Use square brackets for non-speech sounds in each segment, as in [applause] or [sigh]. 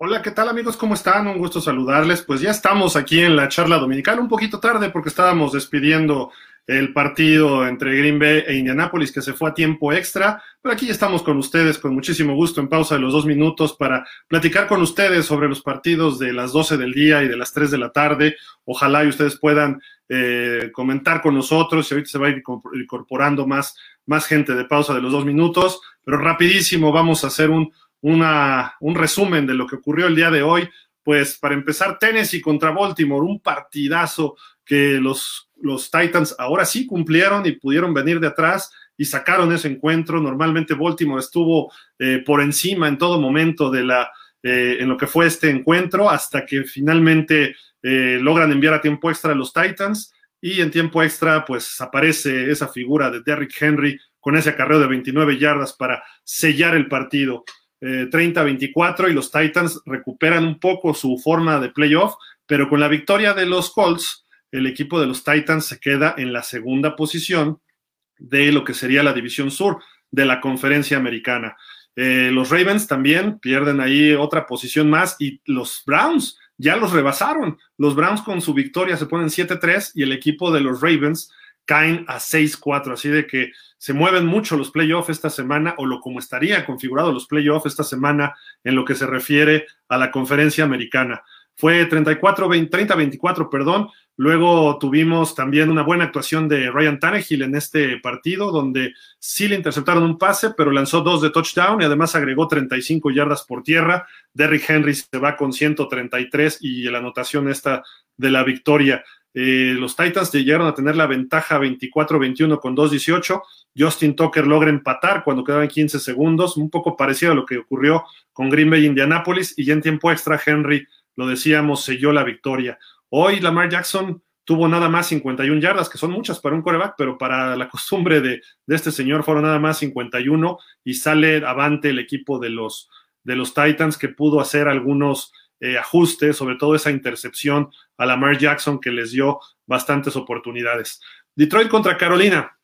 Hola, ¿qué tal amigos? ¿Cómo están? Un gusto saludarles. Pues ya estamos aquí en la charla dominical, un poquito tarde porque estábamos despidiendo el partido entre Green Bay e Indianapolis que se fue a tiempo extra, pero aquí estamos con ustedes con muchísimo gusto en pausa de los dos minutos para platicar con ustedes sobre los partidos de las 12 del día y de las 3 de la tarde. Ojalá y ustedes puedan eh, comentar con nosotros y ahorita se va a ir incorporando más, más gente de pausa de los dos minutos, pero rapidísimo vamos a hacer un una, un resumen de lo que ocurrió el día de hoy. Pues para empezar, Tennessee contra Baltimore, un partidazo que los, los Titans ahora sí cumplieron y pudieron venir de atrás y sacaron ese encuentro. Normalmente Baltimore estuvo eh, por encima en todo momento de la, eh, en lo que fue este encuentro hasta que finalmente eh, logran enviar a tiempo extra a los Titans y en tiempo extra pues aparece esa figura de Derrick Henry con ese acarreo de 29 yardas para sellar el partido. 30-24 eh, y los Titans recuperan un poco su forma de playoff, pero con la victoria de los Colts, el equipo de los Titans se queda en la segunda posición de lo que sería la división sur de la conferencia americana. Eh, los Ravens también pierden ahí otra posición más y los Browns ya los rebasaron. Los Browns con su victoria se ponen 7-3 y el equipo de los Ravens caen a 6-4, así de que se mueven mucho los playoffs esta semana o lo como estaría configurado los playoffs esta semana en lo que se refiere a la conferencia americana. Fue 34 30 24, perdón. Luego tuvimos también una buena actuación de Ryan Tannehill en este partido donde sí le interceptaron un pase, pero lanzó dos de touchdown y además agregó 35 yardas por tierra. Derrick Henry se va con 133 y la anotación esta de la victoria. Eh, los Titans llegaron a tener la ventaja 24-21 con 2-18. Justin Tucker logra empatar cuando quedaban 15 segundos, un poco parecido a lo que ocurrió con Green Bay Indianapolis. Y ya en tiempo extra, Henry, lo decíamos, selló la victoria. Hoy Lamar Jackson tuvo nada más 51 yardas, que son muchas para un coreback, pero para la costumbre de, de, este señor fueron nada más 51 y sale avante el equipo de los, de los Titans que pudo hacer algunos eh, ajuste, sobre todo esa intercepción a Lamar Jackson que les dio bastantes oportunidades. Detroit contra Carolina,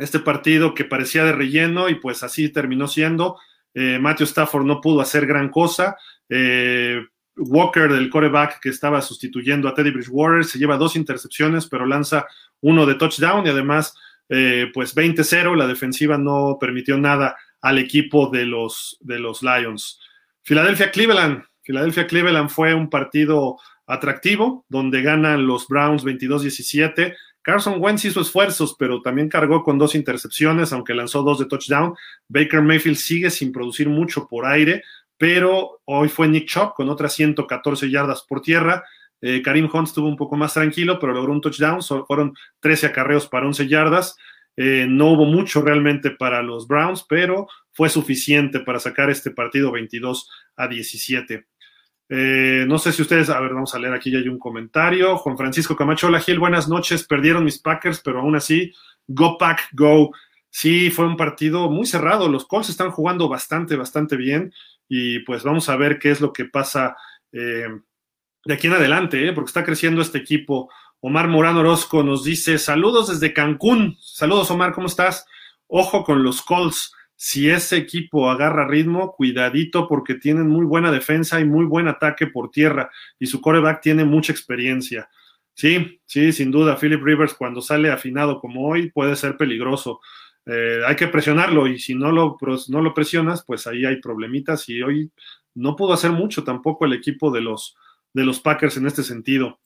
este partido que parecía de relleno y pues así terminó siendo. Eh, Matthew Stafford no pudo hacer gran cosa. Eh, Walker, del coreback que estaba sustituyendo a Teddy Bridgewater, se lleva dos intercepciones, pero lanza uno de touchdown y además, pues 20-0, la defensiva no permitió nada al equipo de los, de los Lions. Filadelfia Cleveland, Philadelphia Cleveland fue un partido atractivo, donde ganan los Browns 22-17. Carson Wentz hizo esfuerzos, pero también cargó con dos intercepciones, aunque lanzó dos de touchdown. Baker Mayfield sigue sin producir mucho por aire, pero hoy fue Nick Chubb con otras 114 yardas por tierra. Eh, Karim Hunt estuvo un poco más tranquilo, pero logró un touchdown. fueron 13 acarreos para 11 yardas. Eh, no hubo mucho realmente para los Browns, pero fue suficiente para sacar este partido 22 a 17. Eh, no sé si ustedes, a ver, vamos a leer aquí, ya hay un comentario. Juan Francisco Camacho, hola Gil, buenas noches. Perdieron mis Packers, pero aún así, go pack, go. Sí, fue un partido muy cerrado. Los Colts están jugando bastante, bastante bien. Y pues vamos a ver qué es lo que pasa eh, de aquí en adelante, ¿eh? porque está creciendo este equipo. Omar Morano Orozco nos dice: Saludos desde Cancún. Saludos, Omar, ¿cómo estás? Ojo con los Colts si ese equipo agarra ritmo, cuidadito porque tienen muy buena defensa y muy buen ataque por tierra y su coreback tiene mucha experiencia. Sí, sí, sin duda, Philip Rivers cuando sale afinado como hoy puede ser peligroso. Eh, hay que presionarlo y si no lo, no lo presionas, pues ahí hay problemitas y hoy no pudo hacer mucho tampoco el equipo de los, de los Packers en este sentido.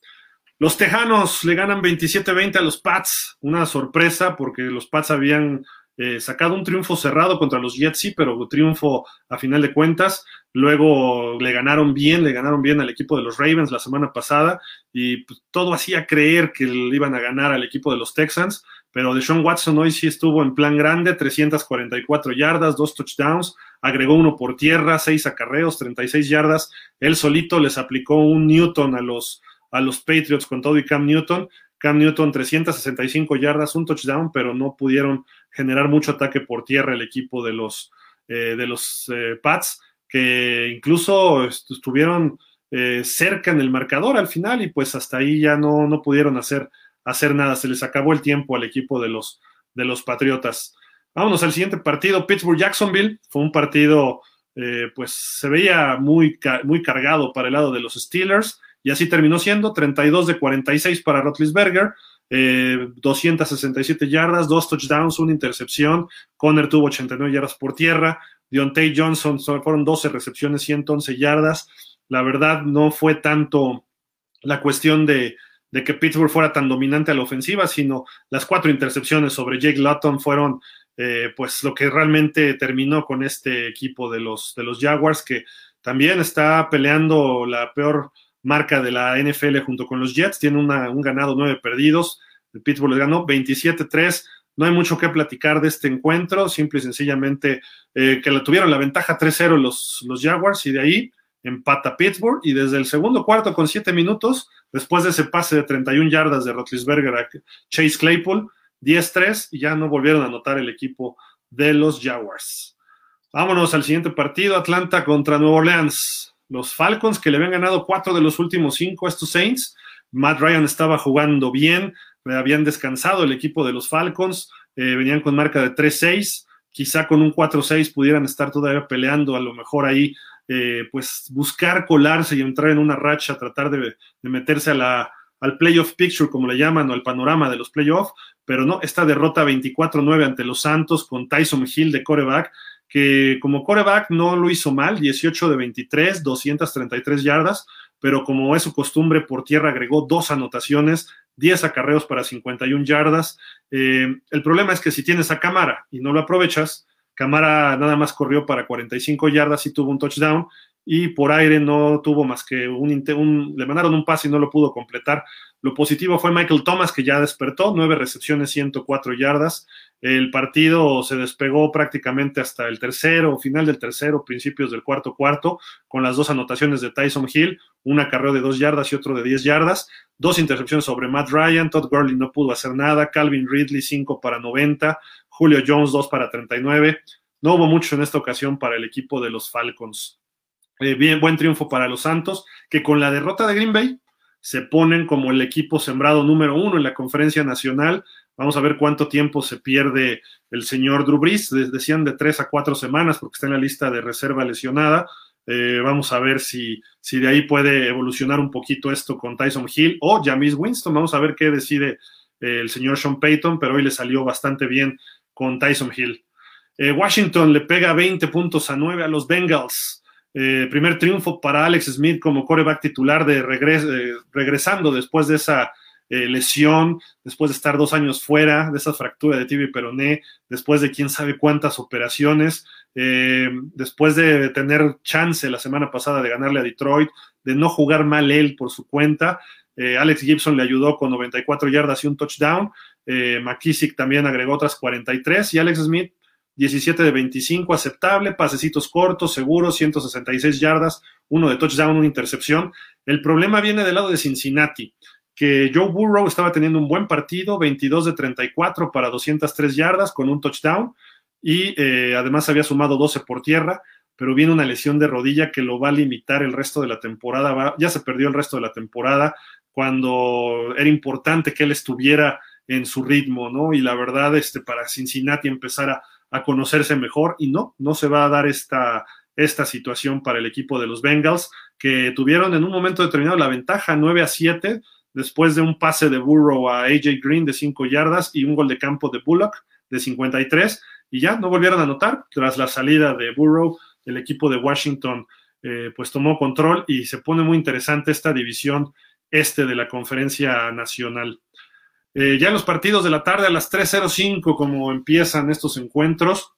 Los Tejanos le ganan 27-20 a los Pats, una sorpresa porque los Pats habían eh, sacado un triunfo cerrado contra los Jets, sí, pero triunfo a final de cuentas. Luego le ganaron bien, le ganaron bien al equipo de los Ravens la semana pasada y pues, todo hacía creer que le iban a ganar al equipo de los Texans, pero Deshaun Watson hoy sí estuvo en plan grande, 344 yardas, dos touchdowns, agregó uno por tierra, seis acarreos, 36 yardas. Él solito les aplicó un Newton a los, a los Patriots con todo y Cam Newton. Cam Newton 365 yardas, un touchdown, pero no pudieron generar mucho ataque por tierra el equipo de los, eh, de los eh, Pats, que incluso estuvieron eh, cerca en el marcador al final y pues hasta ahí ya no, no pudieron hacer, hacer nada. Se les acabó el tiempo al equipo de los, de los Patriotas. Vámonos al siguiente partido, Pittsburgh-Jacksonville. Fue un partido eh, pues se veía muy, muy cargado para el lado de los Steelers y así terminó siendo 32 de 46 para Rotlisberger, 267 yardas, dos touchdowns, una intercepción. Conner tuvo 89 yardas por tierra. Deontay Johnson fueron 12 recepciones, 111 yardas. La verdad, no fue tanto la cuestión de, de que Pittsburgh fuera tan dominante a la ofensiva, sino las cuatro intercepciones sobre Jake Lutton fueron eh, pues lo que realmente terminó con este equipo de los, de los Jaguars, que también está peleando la peor marca de la NFL junto con los Jets, tiene un ganado, nueve perdidos, el Pittsburgh les ganó 27-3, no hay mucho que platicar de este encuentro, simple y sencillamente eh, que la tuvieron la ventaja 3-0 los, los Jaguars y de ahí empata Pittsburgh. Y desde el segundo cuarto con siete minutos, después de ese pase de 31 yardas de Rotlisberger a Chase Claypool, 10-3 y ya no volvieron a anotar el equipo de los Jaguars. Vámonos al siguiente partido, Atlanta contra Nueva Orleans. Los Falcons que le habían ganado cuatro de los últimos cinco a estos Saints. Matt Ryan estaba jugando bien, habían descansado el equipo de los Falcons, eh, venían con marca de 3-6, quizá con un 4-6 pudieran estar todavía peleando a lo mejor ahí eh, pues buscar colarse y entrar en una racha, tratar de, meterse a la, al playoff picture, como le llaman, o al panorama de los playoffs, pero no, esta derrota 24-9 ante los Santos con Tyson Hill de coreback, que como coreback no lo hizo mal, 18 de 23, 233 yardas, pero como es su costumbre, por tierra agregó dos anotaciones, 10 acarreos para 51 yardas. Eh, el problema es que si tienes a cámara y no lo aprovechas, Camara nada más corrió para 45 yardas y tuvo un touchdown y por aire no tuvo más que un, le mandaron un pase y no lo pudo completar. Lo positivo fue Michael Thomas que ya despertó, nueve recepciones, 104 yardas. El partido se despegó prácticamente hasta el tercero, final del tercero, principios del cuarto cuarto, con las dos anotaciones de Tyson Hill, un acarreo de dos yardas y otro de 10 yardas, dos intercepciones sobre Matt Ryan, Todd Gurley no pudo hacer nada, Calvin Ridley 5 para 90, Julio Jones 2 para 39. No hubo mucho en esta ocasión para el equipo de los Falcons. Eh, buen triunfo para los Santos, que con la derrota de Green Bay se ponen como el equipo sembrado número uno en la conferencia nacional. Vamos a ver cuánto tiempo se pierde el señor Drew. Decían de tres a cuatro semanas porque está en la lista de reserva lesionada. Eh, vamos a ver si, si de ahí puede evolucionar un poquito esto con Tyson Hill o Jamis Winston. Vamos a ver qué decide eh, el señor Sean Payton, pero hoy le salió bastante bien con Tyson Hill. Washington le pega 20 puntos a 9 a los Bengals. Eh, primer triunfo para Alex Smith como coreback titular de regresando después de esa eh, lesión, después de estar dos años fuera, de esa fractura de tibia y peroné, después de quién sabe cuántas operaciones, después de tener chance la semana pasada de ganarle a Detroit, de no jugar mal él por su cuenta. Alex Gibson le ayudó con 94 yardas y un touchdown. Eh, McKissick también agregó otras 43 y Alex Smith 17 de 25, aceptable, pasecitos cortos, seguros, 166 yardas, uno de touchdown, una intercepción. El problema viene del lado de Cincinnati, que Joe Burrow estaba teniendo un buen partido, 22 de 34 para 203 yardas con un touchdown y eh, además había sumado 12 por tierra, pero viene una lesión de rodilla que lo va a limitar el resto de la temporada, ya se perdió el resto de la temporada cuando era importante que él estuviera en su ritmo, ¿no? Y la verdad, este, para Cincinnati empezar a, conocerse mejor y no, no se va a dar esta, esta situación para el equipo de los Bengals, que tuvieron en un momento determinado la ventaja 9 a 7 después de un pase de Burrow a AJ Green de 5 yardas y un gol de campo de Bullock de 53 y ya no volvieron a anotar tras la salida de Burrow, el equipo de Washington eh, pues tomó control y se pone muy interesante esta división este de la conferencia nacional. Eh, ya en los partidos de la tarde a las 3.05, como empiezan estos encuentros,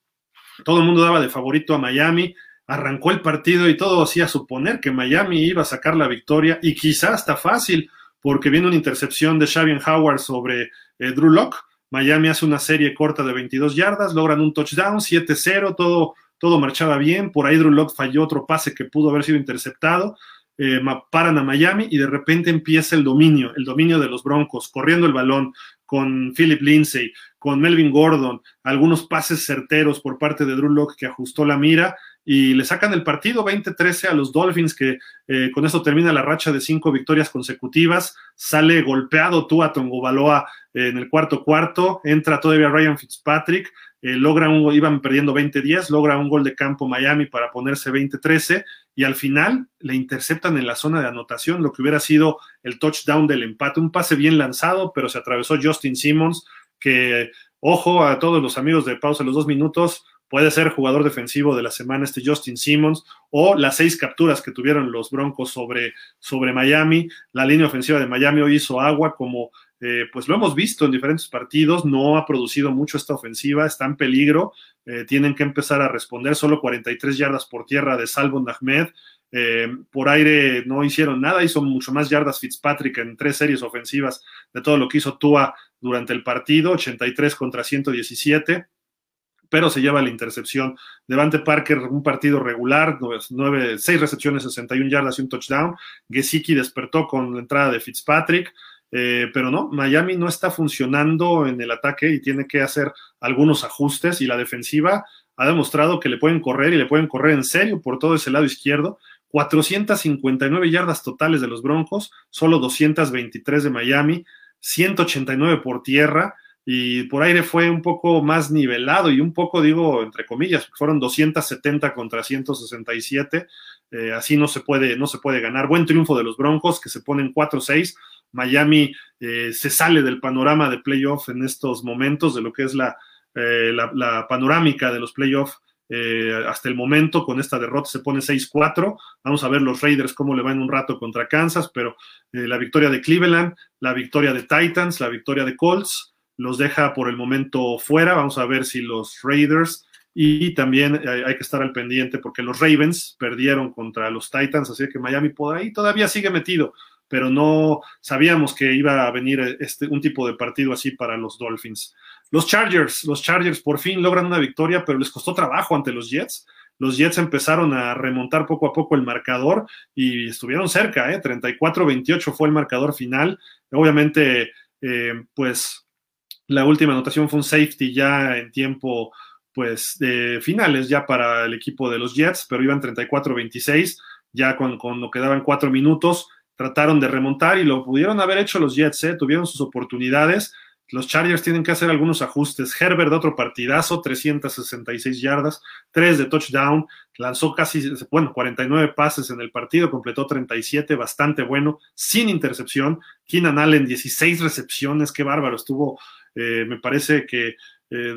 todo el mundo daba de favorito a Miami, arrancó el partido y todo hacía suponer que Miami iba a sacar la victoria y quizá hasta fácil, porque viene una intercepción de Xavier Howard sobre eh, Drew Locke. Miami hace una serie corta de 22 yardas, logran un touchdown, 7-0, todo, todo marchaba bien. Por ahí Drew Locke falló otro pase que pudo haber sido interceptado eh, paran a Miami y de repente empieza el dominio, el dominio de los Broncos, corriendo el balón con Philip Lindsay, con Melvin Gordon, algunos pases certeros por parte de Drew Locke que ajustó la mira y le sacan el partido 20-13 a los Dolphins, que eh, con eso termina la racha de cinco victorias consecutivas. Sale golpeado tú a Tongo Baloa en el cuarto cuarto, entra todavía Ryan Fitzpatrick, eh, logra un, iban perdiendo 20-10, logra un gol de campo Miami para ponerse 20-13 y al final le interceptan en la zona de anotación lo que hubiera sido el touchdown del empate, un pase bien lanzado, pero se atravesó Justin Simmons, que ojo a todos los amigos de pausa los dos minutos, puede ser jugador defensivo de la semana este Justin Simmons o las seis capturas que tuvieron los Broncos sobre, sobre Miami. La línea ofensiva de Miami hoy hizo agua como eh, pues lo hemos visto en diferentes partidos, no ha producido mucho esta ofensiva, está en peligro, eh, tienen que empezar a responder, solo 43 yardas por tierra de Salvo Ahmed, eh, por aire no hicieron nada, hizo mucho más yardas Fitzpatrick en tres series ofensivas de todo lo que hizo Tua durante el partido, 83 contra 117 pero se lleva la intercepción. Devante Parker, un partido regular, nueve, seis recepciones, 61 yardas y un touchdown. Gesicki despertó con la entrada de Fitzpatrick. Eh, pero no, Miami no está funcionando en el ataque y tiene que hacer algunos ajustes y la defensiva ha demostrado que le pueden correr y le pueden correr en serio por todo ese lado izquierdo. 459 yardas totales de los Broncos, solo 223 de Miami, 189 por tierra y por aire fue un poco más nivelado y un poco, digo, entre comillas, fueron 270 contra 167, eh, así no se, puede, no se puede ganar. Buen triunfo de los Broncos que se ponen 4-6. Miami eh, se sale del panorama de playoff en estos momentos, de lo que es la, eh, panorámica de los playoffs hasta el momento. Con esta derrota se pone 6-4. Vamos a ver los Raiders cómo le va en un rato contra Kansas, pero la victoria de Cleveland, la victoria de Titans, la victoria de Colts los deja por el momento fuera. Vamos a ver si los Raiders y también hay que estar al pendiente porque los Ravens perdieron contra los Titans, así que Miami por ahí todavía sigue metido, pero no sabíamos que iba a venir este, un tipo de partido así para los Dolphins. Los Chargers, los Chargers por fin logran una victoria, pero les costó trabajo ante los Jets. Los Jets empezaron a remontar poco a poco el marcador y estuvieron cerca, ¿eh? 34-28 fue el marcador final. Obviamente, eh, pues la última anotación fue un safety ya en tiempo pues de finales ya para el equipo de los Jets, pero iban 34-26, ya cuando, quedaban cuatro minutos, trataron de remontar y lo pudieron haber hecho los Jets, ¿eh? tuvieron sus oportunidades. Los Chargers tienen que hacer algunos ajustes. Herbert, otro partidazo, 366 yardas, 3 de touchdown, lanzó casi, bueno, 49 pases en el partido, completó 37, bastante bueno, sin intercepción. Keenan Allen, 16 recepciones, qué bárbaro, estuvo eh, me parece que eh,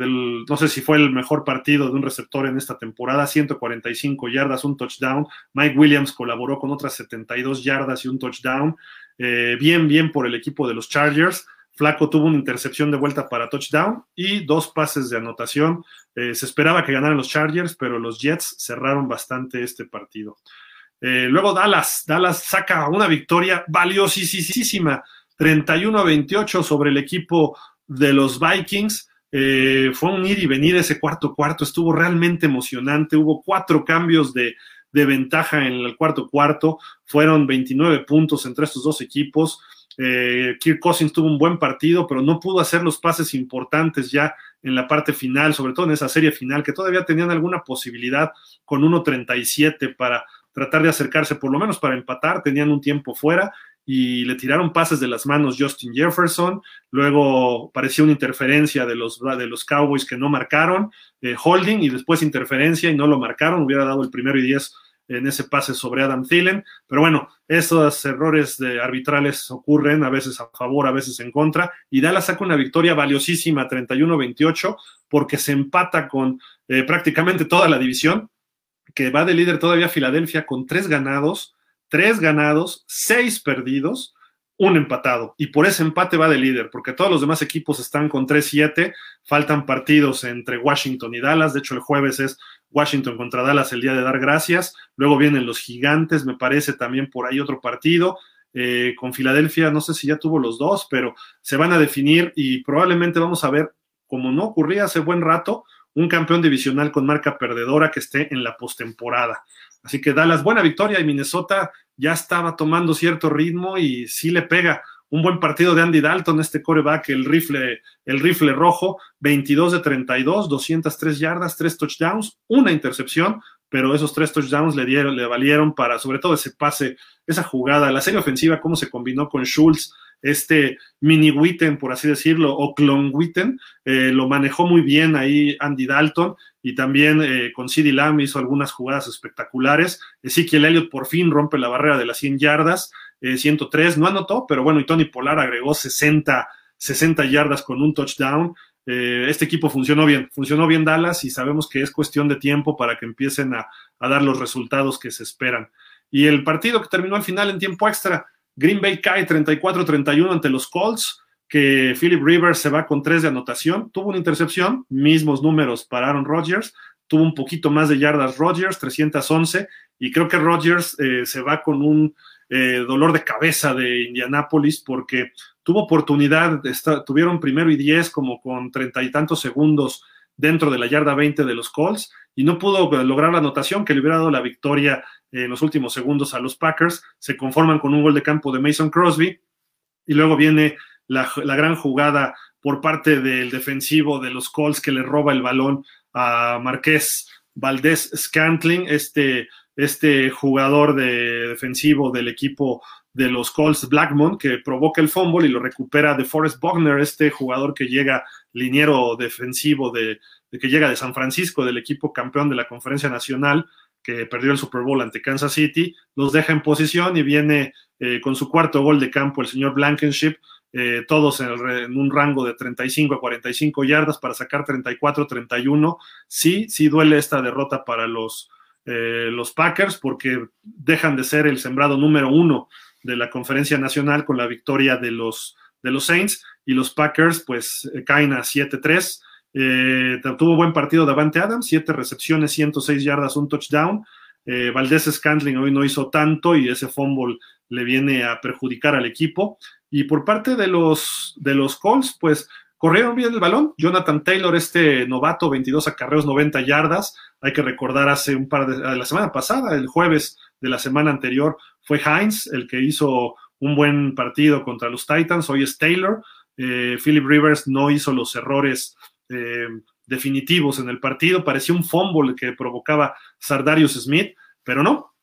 no sé si fue el mejor partido de un receptor en esta temporada, 145 yardas, un touchdown. Mike Williams colaboró con otras 72 yardas y un touchdown. Eh, bien, bien por el equipo de los Chargers. Flaco tuvo una intercepción de vuelta para touchdown y dos pases de anotación. se esperaba que ganaran los Chargers, pero los Jets cerraron bastante este partido. luego Dallas, Dallas saca una victoria valiosísima, 31 a 28 sobre el equipo de los Vikings. Eh, fue un ir y venir ese cuarto cuarto, estuvo realmente emocionante, hubo cuatro cambios de, ventaja en el cuarto cuarto, fueron 29 puntos entre estos dos equipos. Eh, Kirk Cousins tuvo un buen partido, pero no pudo hacer los pases importantes ya en la parte final, sobre todo en esa serie final, que todavía tenían alguna posibilidad con 1.37 para tratar de acercarse, por lo menos para empatar, tenían un tiempo fuera y le tiraron pases de las manos Justin Jefferson, luego pareció una interferencia de los, de los Cowboys que no marcaron, eh, holding y después interferencia y no lo marcaron, hubiera dado el primero y diez en ese pase sobre Adam Thielen, pero bueno, esos errores de arbitrales ocurren a veces a favor, a veces en contra, y Dallas saca una victoria valiosísima 31-28 porque se empata con eh, prácticamente toda la división, que va de líder todavía Filadelfia con tres ganados, tres ganados, seis perdidos, un empatado. Y por ese empate va de líder, porque todos los demás equipos están con 3-7, faltan partidos entre Washington y Dallas, de hecho el jueves es Washington contra Dallas el día de dar gracias, luego vienen los gigantes, me parece también por ahí otro partido. Eh, con Filadelfia, no sé si ya tuvo los dos, pero se van a definir y probablemente vamos a ver, como no ocurría hace buen rato, un campeón divisional con marca perdedora que esté en la postemporada. Así que Dallas, buena victoria y Minnesota ya estaba tomando cierto ritmo y sí le pega. Un buen partido de Andy Dalton, este coreback, el rifle, el rifle rojo, 22 de 32, 203 yardas, 3 touchdowns, una intercepción, pero esos tres touchdowns le, dieron, le valieron para, sobre todo ese pase, esa jugada, la serie ofensiva, cómo se combinó con Schultz, este mini Witten, por así decirlo, o clon Witten, eh, lo manejó muy bien ahí Andy Dalton y también eh, con CD Lamb hizo algunas jugadas espectaculares. Ezekiel Elliott por fin rompe la barrera de las 100 yardas, 103, no anotó, pero bueno, y Tony Polar agregó 60, 60 yardas con un touchdown. este equipo funcionó bien, funcionó bien Dallas y sabemos que es cuestión de tiempo para que empiecen a, a dar los resultados que se esperan. Y el partido que terminó al final en tiempo extra, Green Bay cae 34-31 ante los Colts, que Philip Rivers se va con tres de anotación, tuvo una intercepción, mismos números para Aaron Rodgers, tuvo un poquito más de yardas Rodgers, 311, y creo que Rodgers eh, se va con un eh, dolor de cabeza de Indianápolis porque tuvo oportunidad, tuvieron primero y diez como con treinta y tantos segundos dentro de la yarda 20 de los Colts y no pudo lograr la anotación que le hubiera dado la victoria en los últimos segundos a los Packers. Se conforman con un gol de campo de Mason Crosby y luego viene la, gran jugada por parte del defensivo de los Colts que le roba el balón a Marqués Valdés Scantling, este, este jugador de defensivo del equipo de los Colts Blackmon, que provoca el fumble y lo recupera de Forrest Buckner, este jugador que llega liniero defensivo de, de, que llega de San Francisco, del equipo campeón de la Conferencia Nacional, que perdió el Super Bowl ante Kansas City, los deja en posición y viene eh, con su cuarto gol de campo el señor Blankenship, eh, todos en, en, un rango de 35 a 45 yardas para sacar 34-31. Sí, sí duele esta derrota para los, eh, los Packers porque dejan de ser el sembrado número uno de la conferencia nacional con la victoria de los, de los Saints y los Packers pues caen a 7-3 eh, tuvo buen partido Davante Adams, siete recepciones, 106 yardas, un touchdown. Eh, Valdés Scantling hoy no hizo tanto y ese fumble le viene a perjudicar al equipo. Y por parte de los, de los Colts, pues corrieron bien el balón. Jonathan Taylor, este novato, 22 acarreos, 90 yardas. Hay que recordar hace un par de, la semana pasada, el jueves de la semana anterior, fue Hines el que hizo un buen partido contra los Titans. Hoy es Taylor. Eh, Philip Rivers no hizo los errores eh, definitivos en el partido. Parecía un fumble que provocaba Sardarius Smith, pero no.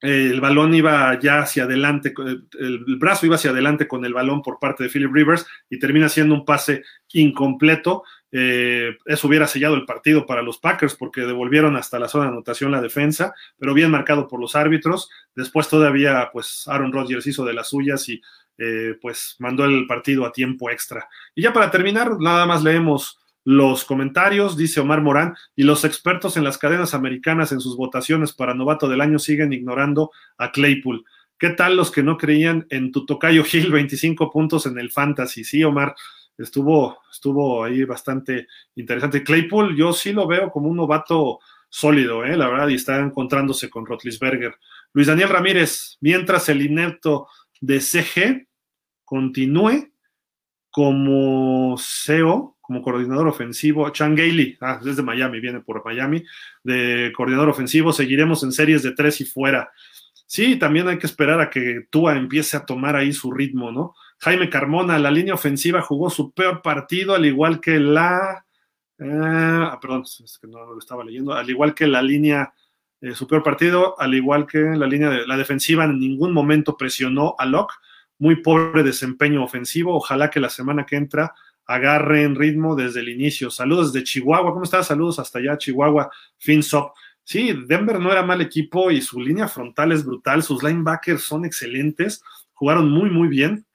el balón iba ya hacia adelante, el, brazo iba hacia adelante con el balón por parte de Philip Rivers y termina siendo un pase incompleto. Eh, eso hubiera sellado el partido para los Packers porque devolvieron hasta la zona de anotación la defensa, pero bien marcado por los árbitros. Después todavía, pues Aaron Rodgers hizo de las suyas y eh, pues mandó el partido a tiempo extra. Y ya para terminar, nada más leemos los comentarios, dice Omar Morán, y los expertos en las cadenas americanas en sus votaciones para novato del año siguen ignorando a Claypool. ¿Qué tal los que no creían en tu tocayo Hill [laughs] 25 puntos en el fantasy? Sí, Omar, estuvo, estuvo ahí bastante interesante. Claypool, yo sí lo veo como un novato sólido, ¿eh? la verdad, y está encontrándose con Rotlisberger. Luis Daniel Ramírez, mientras el inepto de CG continúe como CEO, como coordinador ofensivo. Chan Gailey, ah, desde Miami, viene por Miami, de coordinador ofensivo. Seguiremos en series de tres y fuera. Sí, también hay que esperar a que Tua empiece a tomar ahí su ritmo, ¿no? Jaime Carmona, la línea ofensiva jugó su peor partido, al igual que la. ah, perdón, es que no lo estaba leyendo. Al igual que la línea, eh, su peor partido, al igual que la línea de la defensiva, en ningún momento presionó a Locke. Muy pobre desempeño ofensivo. Ojalá que la semana que entra agarren ritmo desde el inicio. Saludos de Chihuahua, ¿cómo estás? Saludos hasta allá, Chihuahua, FinSop. Sí, Denver no era mal equipo y su línea frontal es brutal, sus linebackers son excelentes, jugaron muy, muy bien.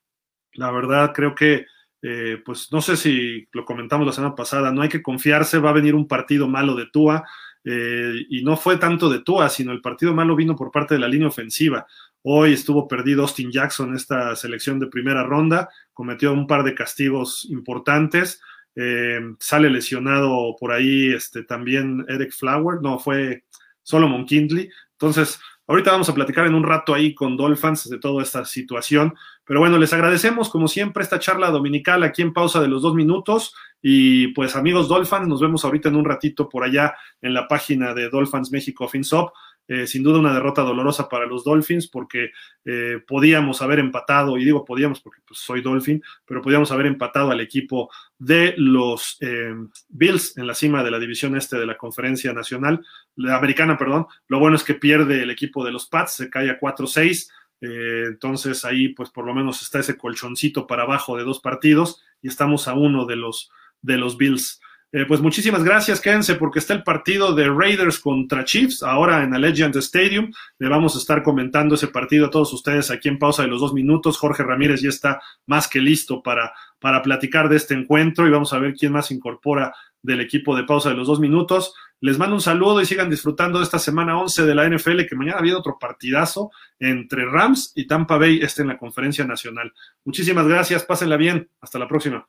La verdad, creo que, eh, pues no sé si lo comentamos la semana pasada, no hay que confiarse, va a venir un partido malo de Tua. Eh, y no fue tanto de Tua, sino el partido malo vino por parte de la línea ofensiva. Hoy estuvo perdido Austin Jackson esta selección de primera ronda, cometió un par de castigos importantes. Eh, sale lesionado por ahí este, también Eric Flower, no, fue Solomon Kindley. Entonces, ahorita vamos a platicar en un rato ahí con Dolphins de toda esta situación. Pero bueno, les agradecemos como siempre esta charla dominical aquí en pausa de los dos minutos. Y pues amigos Dolphins, nos vemos ahorita en un ratito por allá en la página de Dolphins México FinSop eh, sin duda una derrota dolorosa para los Dolphins porque eh, podíamos haber empatado, y digo podíamos porque pues, soy Dolphin, pero podíamos haber empatado al equipo de los eh, Bills en la cima de la división este de la conferencia nacional, la americana, perdón. Lo bueno es que pierde el equipo de los Pats, se cae a 4-6 Eh, entonces ahí pues por lo menos está ese colchoncito para abajo de dos partidos y estamos a uno de los, de los Bills. Eh, pues muchísimas gracias, quédense porque está el partido de Raiders contra Chiefs, ahora en Allegiant Stadium. Le vamos a estar comentando ese partido a todos ustedes aquí en pausa de los dos minutos. Jorge Ramírez ya está más que listo para, para platicar de este encuentro y vamos a ver quién más incorpora del equipo de pausa de los dos minutos. Les mando un saludo y sigan disfrutando de esta semana 11 de la NFL, que mañana había otro partidazo entre Rams y Tampa Bay, este en la conferencia nacional. Muchísimas gracias, pásenla bien, hasta la próxima.